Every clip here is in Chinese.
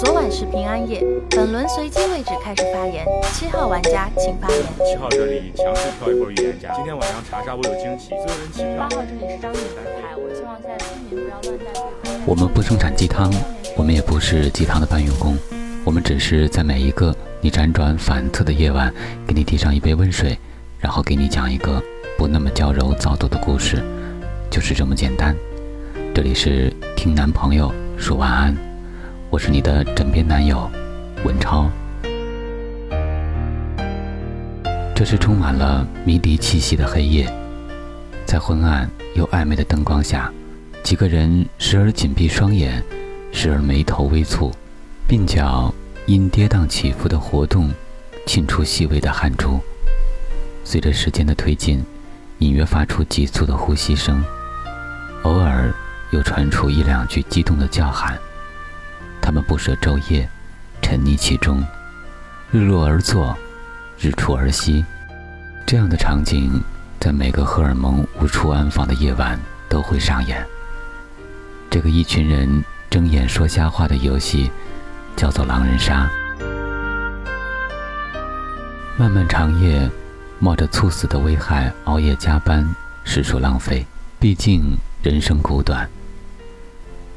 昨晚是平安夜，本轮随机位置开始发言，七号玩家请发言。七号这里强势跳一波预言家，今天晚上查杀我有惊喜，所有人起八。号这里是张女的牌，我希望现在村民不要乱带对方。我们不生产鸡汤，我们也不是鸡汤的搬运工，我们只是在每一个你辗转反侧的夜晚，给你递上一杯温水，然后给你讲一个不那么娇柔造作的故事，就是这么简单。这里是听男朋友说晚安，我是你的枕边男友文超。这是充满了迷离气息的黑夜，在昏暗又暧昧的灯光下。几个人时而紧闭双眼，时而眉头微蹙，鬓角因跌宕起伏的活动，沁出细微的汗珠。随着时间的推进，隐约发出急促的呼吸声，偶尔又传出一两句激动的叫喊。他们不舍昼夜，沉溺其中，日落而作，日出而息。这样的场景，在每个荷尔蒙无处安放的夜晚都会上演。这个一群人睁眼说瞎话的游戏，叫做狼人杀。漫漫长夜，冒着猝死的危害熬夜加班，实属浪费。毕竟人生苦短。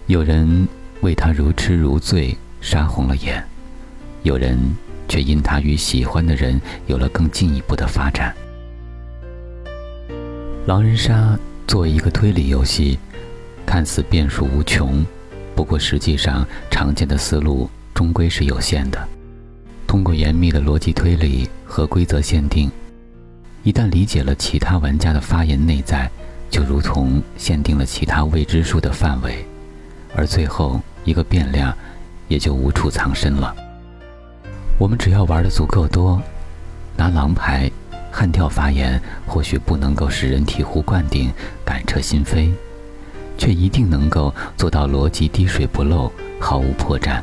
有人为他如痴如醉，杀红了眼；有人却因他与喜欢的人有了更进一步的发展。狼人杀作为一个推理游戏，看似变数无穷，不过实际上常见的思路终归是有限的。通过严密的逻辑推理和规则限定，一旦理解了其他玩家的发言内在，就如同限定了其他未知数的范围，而最后一个变量也就无处藏身了。我们只要玩的足够多，拿狼牌、悍跳发言，或许不能够使人醍醐灌顶、感彻心扉。却一定能够做到逻辑滴水不漏，毫无破绽。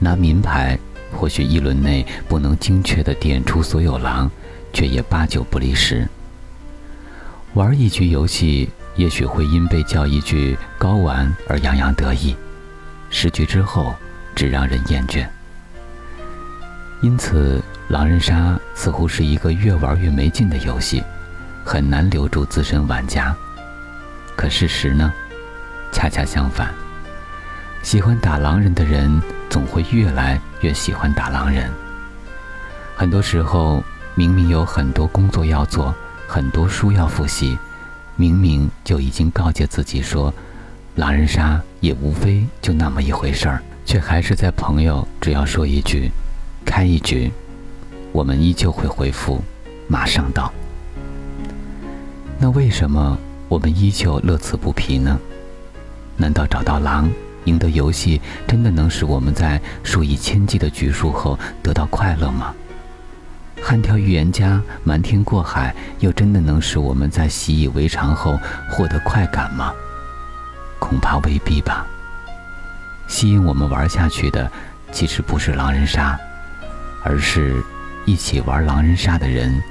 拿民牌，或许一轮内不能精确地点出所有狼，却也八九不离十。玩一局游戏，也许会因被叫一句“高玩”而洋洋得意，十局之后只让人厌倦。因此，狼人杀似乎是一个越玩越没劲的游戏，很难留住资深玩家。可事实呢，恰恰相反。喜欢打狼人的人，总会越来越喜欢打狼人。很多时候，明明有很多工作要做，很多书要复习，明明就已经告诫自己说，狼人杀也无非就那么一回事儿，却还是在朋友只要说一句“开一局”，我们依旧会回复“马上到”。那为什么？我们依旧乐此不疲呢？难道找到狼，赢得游戏，真的能使我们在数以千计的局数后得到快乐吗？悍跳预言家，瞒天过海，又真的能使我们在习以为常后获得快感吗？恐怕未必吧。吸引我们玩下去的，其实不是狼人杀，而是一起玩狼人杀的人。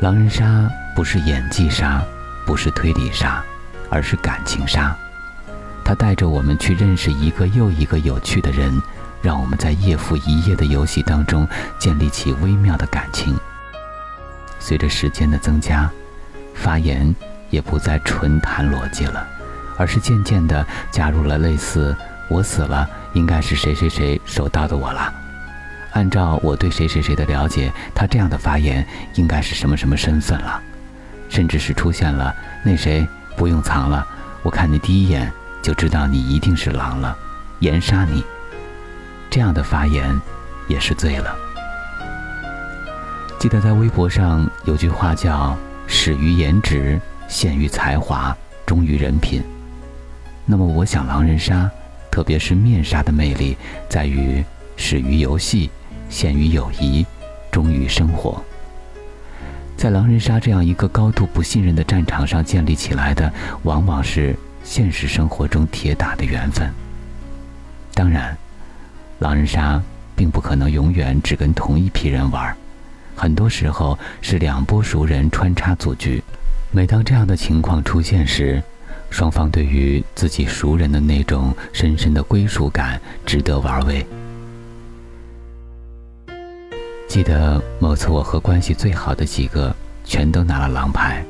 狼人杀不是演技杀，不是推理杀，而是感情杀。它带着我们去认识一个又一个有趣的人，让我们在夜复一夜的游戏当中建立起微妙的感情。随着时间的增加，发言也不再纯谈逻辑了，而是渐渐地加入了类似“我死了，应该是谁谁谁收到的我了”。按照我对谁谁谁的了解，他这样的发言应该是什么什么身份了，甚至是出现了那谁不用藏了，我看你第一眼就知道你一定是狼了，严杀你。这样的发言也是醉了。记得在微博上有句话叫“始于颜值，陷于才华，忠于人品”。那么我想狼人杀，特别是面杀的魅力在于始于游戏。陷于友谊，忠于生活。在狼人杀这样一个高度不信任的战场上建立起来的，往往是现实生活中铁打的缘分。当然，狼人杀并不可能永远只跟同一批人玩，很多时候是两波熟人穿插组局。每当这样的情况出现时，双方对于自己熟人的那种深深的归属感值得玩味。记得某次我和关系最好的几个全都拿了狼牌，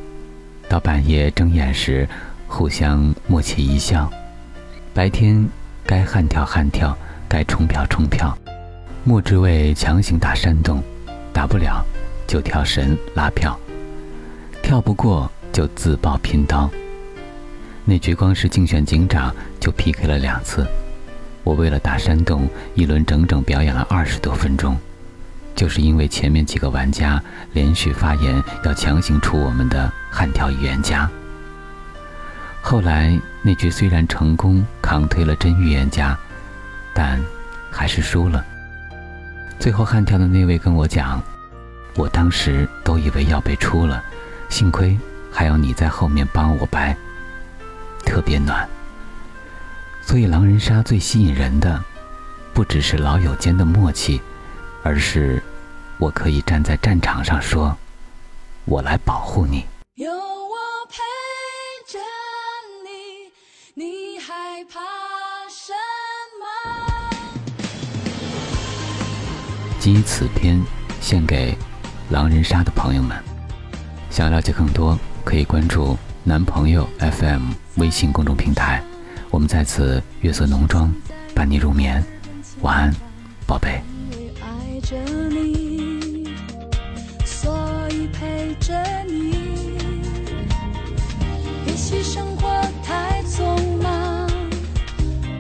到半夜睁眼时，互相默契一笑。白天该悍跳悍跳，该冲票冲票，莫之为强行打山洞，打不了就跳神拉票，跳不过就自爆拼刀。那局光是竞选警长就 PK 了两次，我为了打山洞，一轮整整表演了二十多分钟。就是因为前面几个玩家连续发言，要强行出我们的悍跳预言家。后来那局虽然成功扛推了真预言家，但还是输了。最后悍跳的那位跟我讲，我当时都以为要被出了，幸亏还有你在后面帮我掰，特别暖。所以狼人杀最吸引人的，不只是老友间的默契。而是，我可以站在战场上说：“我来保护你。”有我陪着你，你害怕什么？基此篇献给狼人杀的朋友们。想了解更多，可以关注男朋友 FM 微信公众平台。我们在此月色浓妆伴你入眠，晚安，宝贝。着你，所以陪着你。也许生活太匆忙，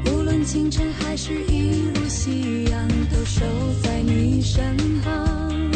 无论清晨还是一路夕阳，都守在你身旁。